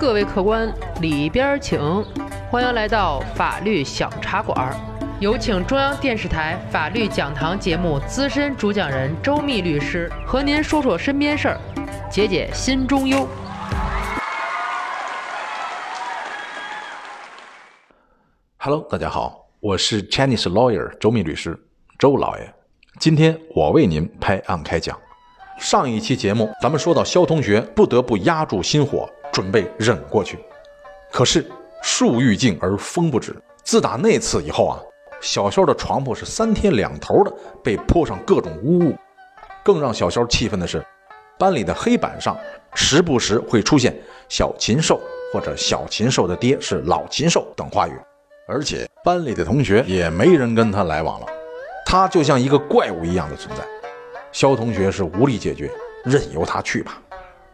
各位客官，里边请！欢迎来到法律小茶馆，有请中央电视台法律讲堂节目资深主讲人周密律师和您说说身边事儿，解解心中忧。Hello，大家好，我是 Chinese lawyer 周密律师，周老爷。今天我为您拍案开讲。上一期节目咱们说到，肖同学不得不压住心火。准备忍过去，可是树欲静而风不止。自打那次以后啊，小肖的床铺是三天两头的被泼上各种污物。更让小肖气愤的是，班里的黑板上时不时会出现“小禽兽”或者“小禽兽的爹是老禽兽”等话语，而且班里的同学也没人跟他来往了，他就像一个怪物一样的存在。肖同学是无力解决，任由他去吧。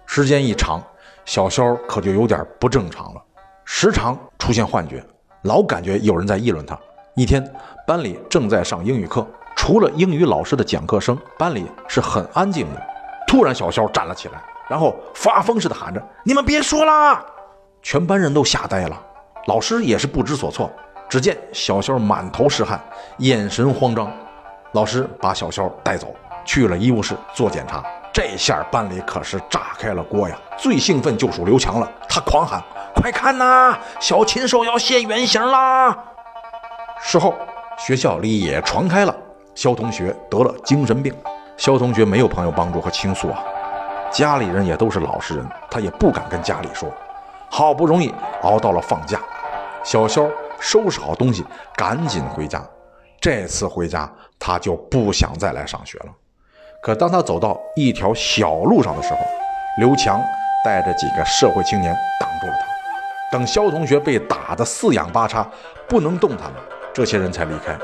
时间一长。小肖可就有点不正常了，时常出现幻觉，老感觉有人在议论他。一天，班里正在上英语课，除了英语老师的讲课声，班里是很安静的。突然，小肖站了起来，然后发疯似的喊着：“你们别说啦！”全班人都吓呆了，老师也是不知所措。只见小肖满头是汗，眼神慌张。老师把小肖带走，去了医务室做检查。这下班里可是炸开了锅呀！最兴奋就属刘强了，他狂喊：“快看呐，小禽兽要现原形啦！”事后学校里也传开了，肖同学得了精神病。肖同学没有朋友帮助和倾诉啊，家里人也都是老实人，他也不敢跟家里说。好不容易熬到了放假，小肖收拾好东西，赶紧回家。这次回家，他就不想再来上学了。可当他走到一条小路上的时候，刘强带着几个社会青年挡住了他。等肖同学被打得四仰八叉，不能动弹了，这些人才离开。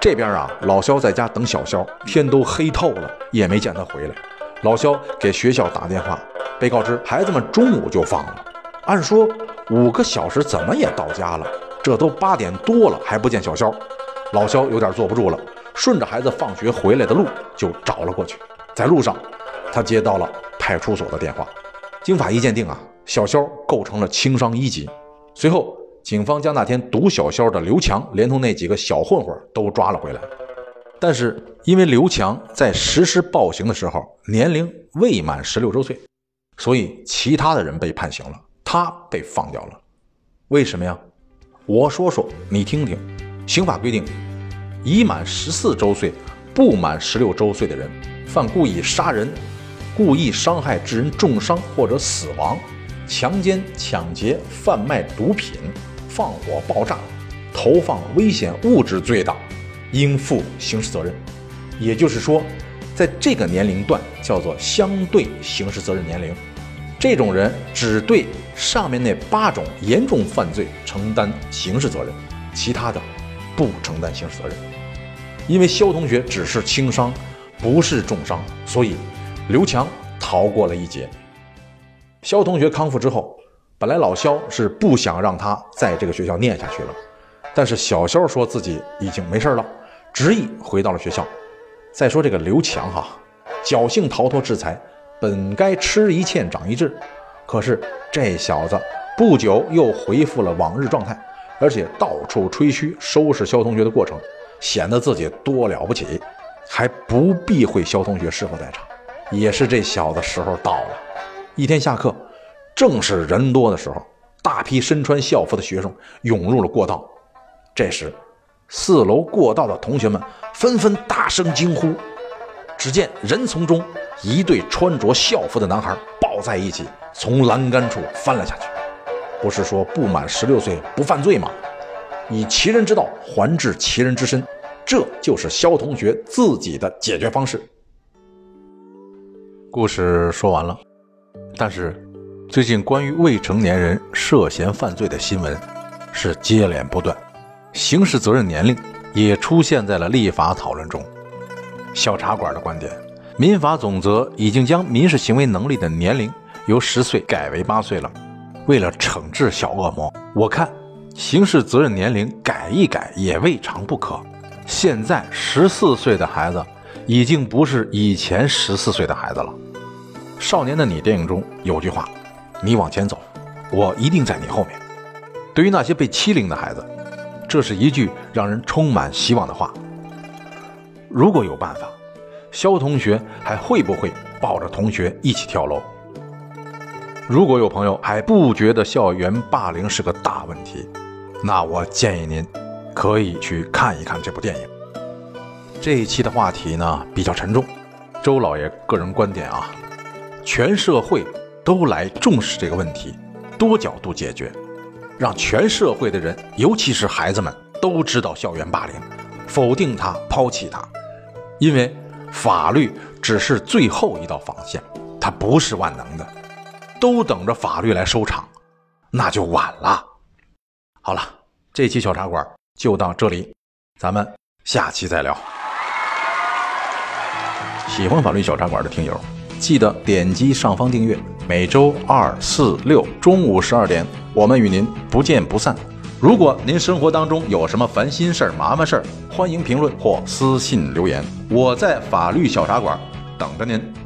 这边啊，老肖在家等小肖，天都黑透了，也没见他回来。老肖给学校打电话，被告知孩子们中午就放了。按说五个小时怎么也到家了，这都八点多了还不见小肖，老肖有点坐不住了。顺着孩子放学回来的路就找了过去，在路上，他接到了派出所的电话。经法医鉴定啊，小肖构成了轻伤一级。随后，警方将那天毒小肖的刘强连同那几个小混混都抓了回来。但是，因为刘强在实施暴行的时候年龄未满十六周岁，所以其他的人被判刑了，他被放掉了。为什么呀？我说说你听听。刑法规定。已满十四周岁、不满十六周岁的人，犯故意杀人、故意伤害致人重伤或者死亡、强奸、抢劫、贩卖毒品、放火、爆炸、投放危险物质罪的，应负刑事责任。也就是说，在这个年龄段叫做相对刑事责任年龄，这种人只对上面那八种严重犯罪承担刑事责任，其他的不承担刑事责任。因为肖同学只是轻伤，不是重伤，所以刘强逃过了一劫。肖同学康复之后，本来老肖是不想让他在这个学校念下去了，但是小肖说自己已经没事了，执意回到了学校。再说这个刘强哈，侥幸逃脱制裁，本该吃一堑长一智，可是这小子不久又恢复了往日状态，而且到处吹嘘收拾肖同学的过程。显得自己多了不起，还不避讳肖同学是否在场。也是这小子时候到了。一天下课，正是人多的时候，大批身穿校服的学生涌入了过道。这时，四楼过道的同学们纷纷大声惊呼。只见人丛中，一对穿着校服的男孩抱在一起，从栏杆处翻了下去。不是说不满十六岁不犯罪吗？以其人之道还治其人之身，这就是肖同学自己的解决方式。故事说完了，但是最近关于未成年人涉嫌犯罪的新闻是接连不断，刑事责任年龄也出现在了立法讨论中。小茶馆的观点：民法总则已经将民事行为能力的年龄由十岁改为八岁了。为了惩治小恶魔，我看。刑事责任年龄改一改也未尝不可。现在十四岁的孩子已经不是以前十四岁的孩子了。《少年的你》电影中有句话：“你往前走，我一定在你后面。对于那些被欺凌的孩子，这是一句让人充满希望的话。如果有办法，肖同学还会不会抱着同学一起跳楼？如果有朋友还不觉得校园霸凌是个大问题，那我建议您可以去看一看这部电影。这一期的话题呢比较沉重，周老爷个人观点啊，全社会都来重视这个问题，多角度解决，让全社会的人，尤其是孩子们都知道校园霸凌，否定它，抛弃它。因为法律只是最后一道防线，它不是万能的，都等着法律来收场，那就晚了。好了，这期小茶馆就到这里，咱们下期再聊。喜欢法律小茶馆的听友，记得点击上方订阅，每周二、四、六中午十二点，我们与您不见不散。如果您生活当中有什么烦心事儿、麻烦事儿，欢迎评论或私信留言，我在法律小茶馆等着您。